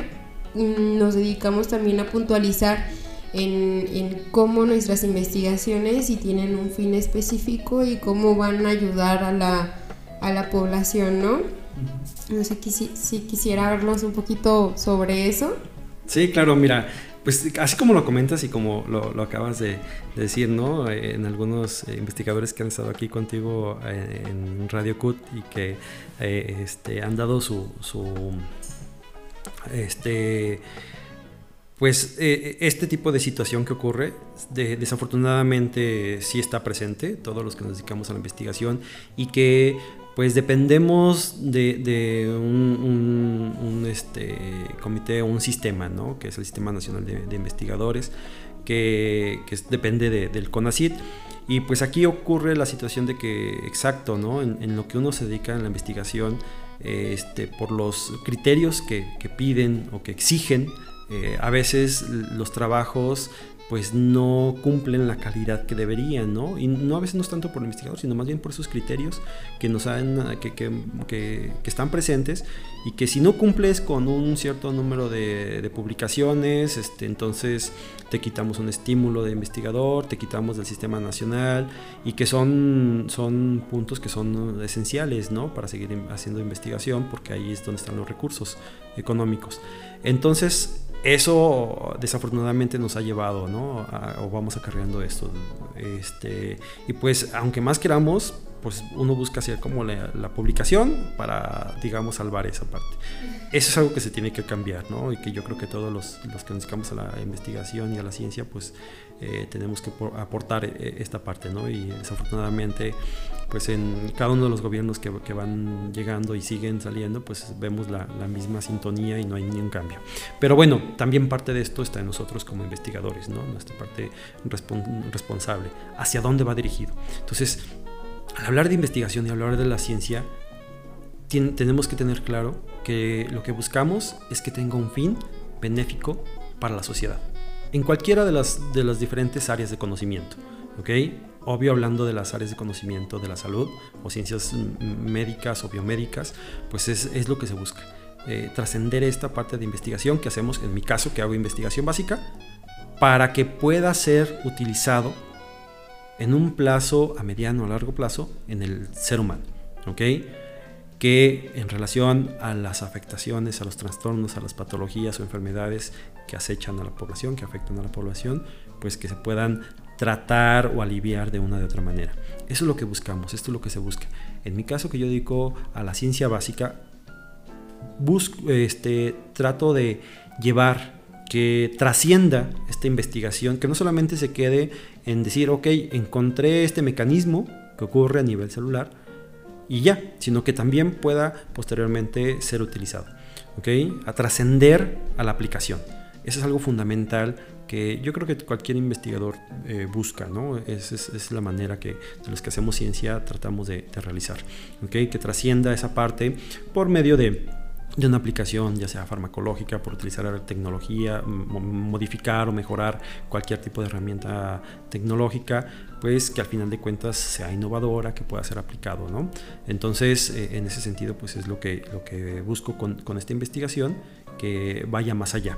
mm, nos dedicamos también a puntualizar en, cómo nuestras investigaciones si tienen un fin específico y cómo van a ayudar a la, a la población, ¿no? No sé si, si quisiera hablarnos un poquito sobre eso. Sí, claro, mira, pues así como lo comentas y como lo, acabas de, decir, ¿no? En algunos eh, investigadores que han estado aquí contigo eh, en Radio CUT y que eh, este, han dado su, este, pues este tipo de situación que ocurre, desafortunadamente sí está presente, todos los que nos dedicamos a la investigación, y que pues dependemos de, un, este, comité, un sistema, ¿no? que es el Sistema Nacional de, Investigadores, que, depende del CONACIT. Y pues aquí ocurre la situación de que, exacto, ¿no? en, lo que uno se dedica en la investigación, este, por los criterios que, piden o que exigen, eh, a veces los trabajos pues no cumplen la calidad que deberían, ¿no? Y no a veces no es tanto por el investigador, sino más bien por esos criterios que nos han, que, que, que, están presentes y que si no cumples con un cierto número de, de, publicaciones, este, entonces te quitamos un estímulo de investigador, te quitamos del sistema nacional y que son, son puntos que son esenciales, ¿no? Para seguir haciendo investigación porque ahí es donde están los recursos económicos. Entonces, eso desafortunadamente nos ha llevado, ¿no? o vamos acarreando esto. Este, y pues, aunque más queramos, pues uno busca hacer como la, publicación para, digamos, salvar esa parte. Eso es algo que se tiene que cambiar, ¿no? Y que yo creo que todos los, los que nos dedicamos a la investigación y a la ciencia, pues eh, tenemos que aportar eh, esta parte, ¿no? Y desafortunadamente, pues en cada uno de los gobiernos que, van llegando y siguen saliendo, pues vemos la, la, misma sintonía y no hay ningún cambio. Pero bueno, también parte de esto está en nosotros como investigadores, ¿no? Nuestra parte responsable. ¿Hacia dónde va dirigido? Entonces, al hablar de investigación y hablar de la ciencia, tenemos que tener claro que lo que buscamos es que tenga un fin benéfico para la sociedad en cualquiera de las, de las diferentes áreas de conocimiento. ¿ok? Obvio hablando de las áreas de conocimiento de la salud o ciencias médicas o biomédicas, pues es, es lo que se busca. Eh, trascender esta parte de investigación que hacemos, en mi caso que hago investigación básica, para que pueda ser utilizado en un plazo a mediano o largo plazo en el ser humano. ¿ok? que en relación a las afectaciones, a los trastornos, a las patologías o enfermedades que acechan a la población, que afectan a la población, pues que se puedan tratar o aliviar de una de otra manera. Eso es lo que buscamos, esto es lo que se busca. En mi caso que yo dedico a la ciencia básica, busco, este, trato de llevar que trascienda esta investigación, que no solamente se quede en decir, ok, encontré este mecanismo, que ocurre a nivel celular y ya, sino que también pueda posteriormente ser utilizado, ¿ok? A trascender a la aplicación. Eso es algo fundamental que yo creo que cualquier investigador eh, busca, ¿no? Es, es, la manera que de los que hacemos ciencia tratamos de, de realizar, ¿ok? Que trascienda esa parte por medio de de una aplicación, ya sea farmacológica, por utilizar tecnología, modificar o mejorar cualquier tipo de herramienta tecnológica, pues que al final de cuentas sea innovadora, que pueda ser aplicado, ¿no? Entonces, eh, en ese sentido, pues es lo que, lo que busco con, con esta investigación, que vaya más allá.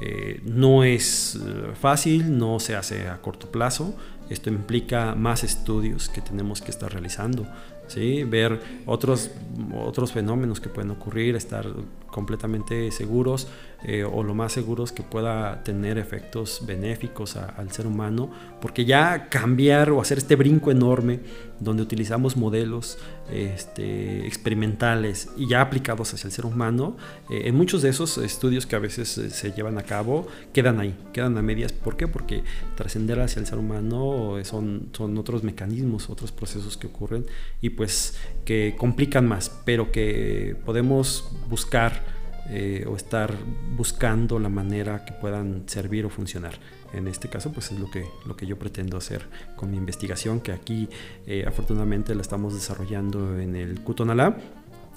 Eh, no es eh, fácil, no se hace a corto plazo, esto implica más estudios que tenemos que estar realizando, ¿sí? ver otros, otros fenómenos que pueden ocurrir, estar completamente seguros eh, o lo más seguros que pueda tener efectos benéficos al ser humano, porque ya cambiar o hacer este brinco enorme donde utilizamos modelos este, experimentales y ya aplicados hacia el ser humano, eh, en muchos de esos estudios que a veces eh, se llevan a cabo quedan ahí, quedan a medias. ¿Por qué? Porque trascender hacia el ser humano son, son otros mecanismos, otros procesos que ocurren y pues que complican más, pero que podemos buscar eh, o estar buscando la manera que puedan servir o funcionar. En este caso, pues es lo que, lo que yo pretendo hacer con mi investigación, que aquí eh, afortunadamente la estamos desarrollando en el Cutonalá.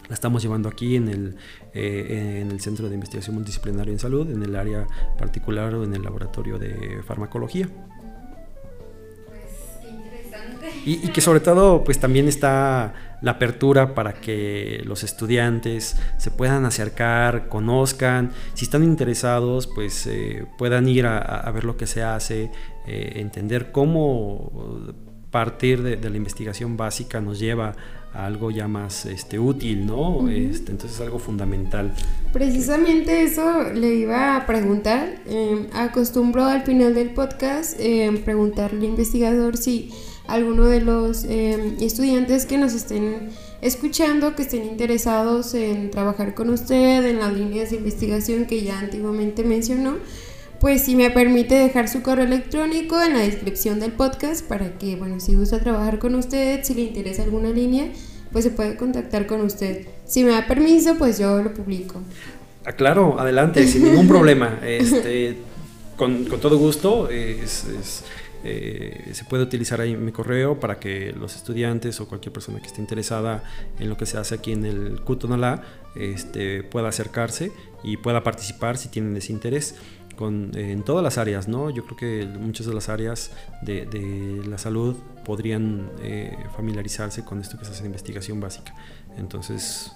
La estamos llevando aquí en el, eh, en el Centro de Investigación Multidisciplinario en Salud, en el área particular o en el laboratorio de farmacología. Y, y, que sobre todo pues también está la apertura para que los estudiantes se puedan acercar, conozcan, si están interesados pues eh, puedan ir a, ver lo que se hace, eh, entender cómo partir de, la investigación básica nos lleva a algo ya más este, útil, ¿no? este, entonces es algo fundamental. Precisamente eso le iba a preguntar. Eh, acostumbro al final del podcast preguntarle al investigador si alguno de los em, estudiantes que nos estén escuchando, que estén interesados en trabajar con usted en las líneas de investigación que ya antiguamente mencionó, pues si me permite dejar su correo electrónico en la descripción del podcast para que, bueno, si gusta trabajar con usted, si le interesa alguna línea, pues se puede contactar con usted. Si me da permiso, pues yo lo publico. Ah, claro, adelante, sin ningún [LAUGHS] problema. Este, con, con, todo gusto. es eh, se puede utilizar ahí mi correo para que los estudiantes o cualquier persona que esté interesada en lo que se hace aquí en el Cutonalá este, pueda acercarse y pueda participar si tienen ese interés. Con, en todas las áreas, ¿no? Yo creo que muchas de las áreas de, de la salud podrían eh, familiarizarse con esto que se hace investigación básica. Entonces,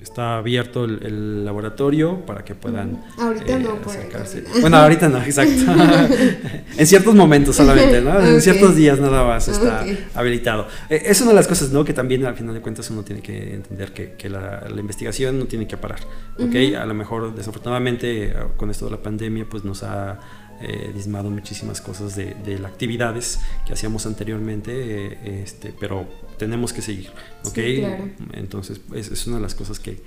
está abierto el, laboratorio para que puedan ahorita no, eh, acercarse. Bueno, ahorita no, exacto. [LAUGHS] en ciertos momentos solamente, ¿no? En ciertos días nada más está habilitado. Eh, es una de las cosas, ¿no? Que también al final de cuentas uno tiene que entender que, que la, investigación no tiene que parar, ¿ok? A lo mejor desafortunadamente con esto de la pandemia pues nos ha eh, dismado muchísimas cosas de, de las actividades que hacíamos anteriormente, eh, este, pero tenemos que seguir, ¿ok? Entonces es, es, una de las cosas que,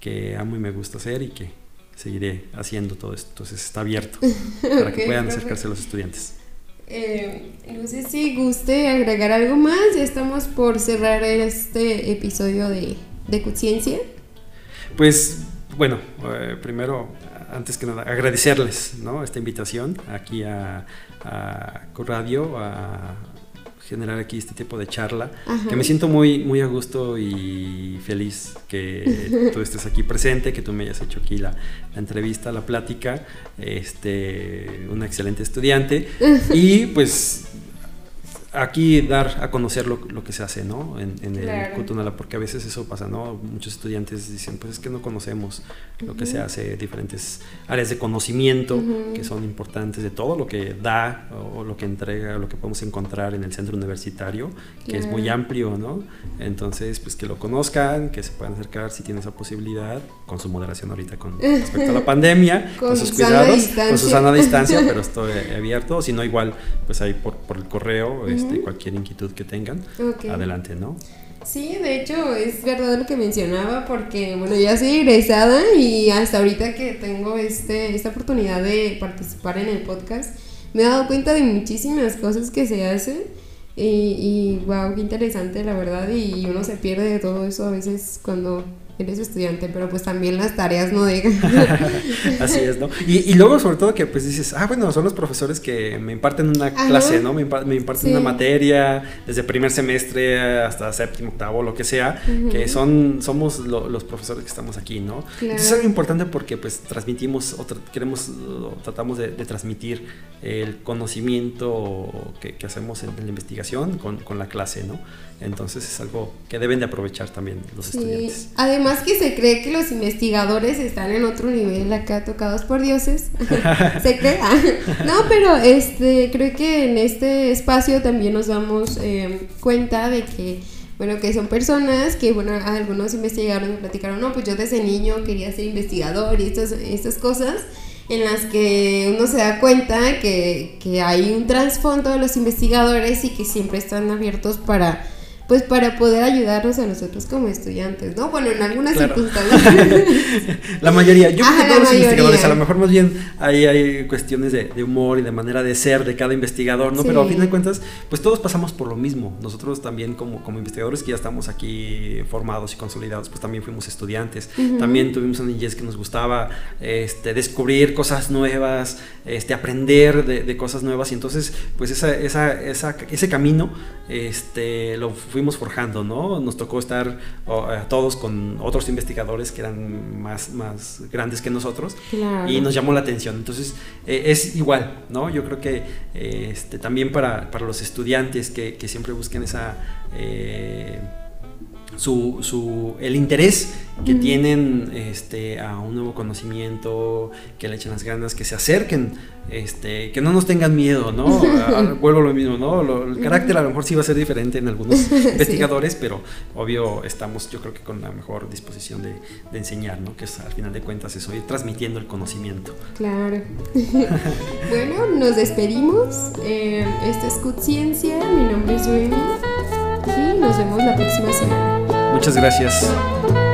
que amo y me gusta hacer y que seguiré haciendo todo esto. Entonces está abierto [LAUGHS] para que puedan acercarse los estudiantes. Eh, no sé si guste agregar algo más. Ya estamos por cerrar este episodio de, de. Pues bueno, eh, primero antes que nada, agradecerles ¿no? esta invitación aquí a, a Radio, a generar aquí este tipo de charla, que me siento muy, muy a gusto y feliz que [LAUGHS] tú estés aquí presente, que tú me hayas hecho aquí la, la entrevista, la plática, este, una excelente estudiante [LAUGHS] y pues aquí dar a conocer lo, lo, que se hace, ¿no? En, en el Cutunala, porque a veces eso pasa, ¿no? Muchos estudiantes dicen, pues es que no conocemos lo que se hace, diferentes áreas de conocimiento que son importantes de todo lo que da o, lo que entrega, lo que podemos encontrar en el centro universitario, que es muy amplio, ¿no? Entonces, pues que lo conozcan, que se puedan acercar si tienen esa posibilidad, con su moderación ahorita con respecto a la [LAUGHS] pandemia, con, sus cuidados, con su sana distancia, [LAUGHS] pero estoy abierto, si no igual, pues ahí por, por el correo, este, este, cualquier inquietud que tengan, adelante, ¿no? Sí, de hecho es verdad lo que mencionaba porque bueno, ya soy egresada y hasta ahorita que tengo este, esta oportunidad de participar en el podcast, me he dado cuenta de muchísimas cosas que se hacen Y, y wow, qué interesante la verdad y uno se pierde de todo eso a veces cuando eres estudiante, pero pues también las tareas no dejan. [LAUGHS] Así es, ¿no? Y, y, luego sobre todo que pues dices, ah, bueno, son los profesores que me imparten una clase, ¿no? Me, imparten una materia desde primer semestre hasta séptimo, octavo, lo que sea, que son, somos los profesores que estamos aquí, ¿no? Entonces es algo importante porque pues transmitimos, o queremos, tratamos de, transmitir el conocimiento que, que hacemos en, la investigación con, con la clase, ¿no? Entonces es algo que deben de aprovechar también los sí. estudiantes. Además que se cree que los investigadores están en otro nivel acá tocados por dioses. [LAUGHS] se cree. [LAUGHS] No, pero este creo que en este espacio también nos damos eh, cuenta de que bueno, que son personas que, bueno, algunos investigadores me platicaron, no, pues yo desde niño quería ser investigador y estas, estas cosas en las que uno se da cuenta que, que hay un trasfondo de los investigadores y que siempre están abiertos para pues para poder ayudarnos a nosotros como estudiantes, ¿no? Bueno, en algunas circunstancias. [LAUGHS] la mayoría, yo creo que todos los investigadores, a lo mejor más bien ahí hay cuestiones de, humor y de manera de ser de cada investigador, ¿no? Pero a fin de cuentas, pues todos pasamos por lo mismo. Nosotros también como, como investigadores que ya estamos aquí formados y consolidados, pues también fuimos estudiantes. También tuvimos una niñez que nos gustaba este, descubrir cosas nuevas, este, aprender de, de cosas nuevas y entonces, pues esa, esa, esa, ese camino este, lo fuimos forjando, ¿no? Nos tocó estar todos con otros investigadores que eran más, más grandes que nosotros y nos llamó la atención. Entonces, eh, es igual, ¿no? Yo creo que este, también para, para, los estudiantes que, que siempre busquen esa... Eh, su, su, el interés que tienen este, a un nuevo conocimiento, que le echen las ganas, que se acerquen, este, que no nos tengan miedo, ¿no? [LAUGHS] vuelvo a lo mismo, ¿no? el carácter a lo mejor sí va a ser diferente en algunos [LAUGHS] investigadores, pero obvio estamos yo creo que con la mejor disposición de, de, enseñar, ¿no? Que es al final de cuentas eso, ir transmitiendo el conocimiento. Claro. [LAUGHS] bueno, nos despedimos. Eh, esto es Ciencia, mi nombre es Noemi y nos vemos la próxima semana. Muchas gracias.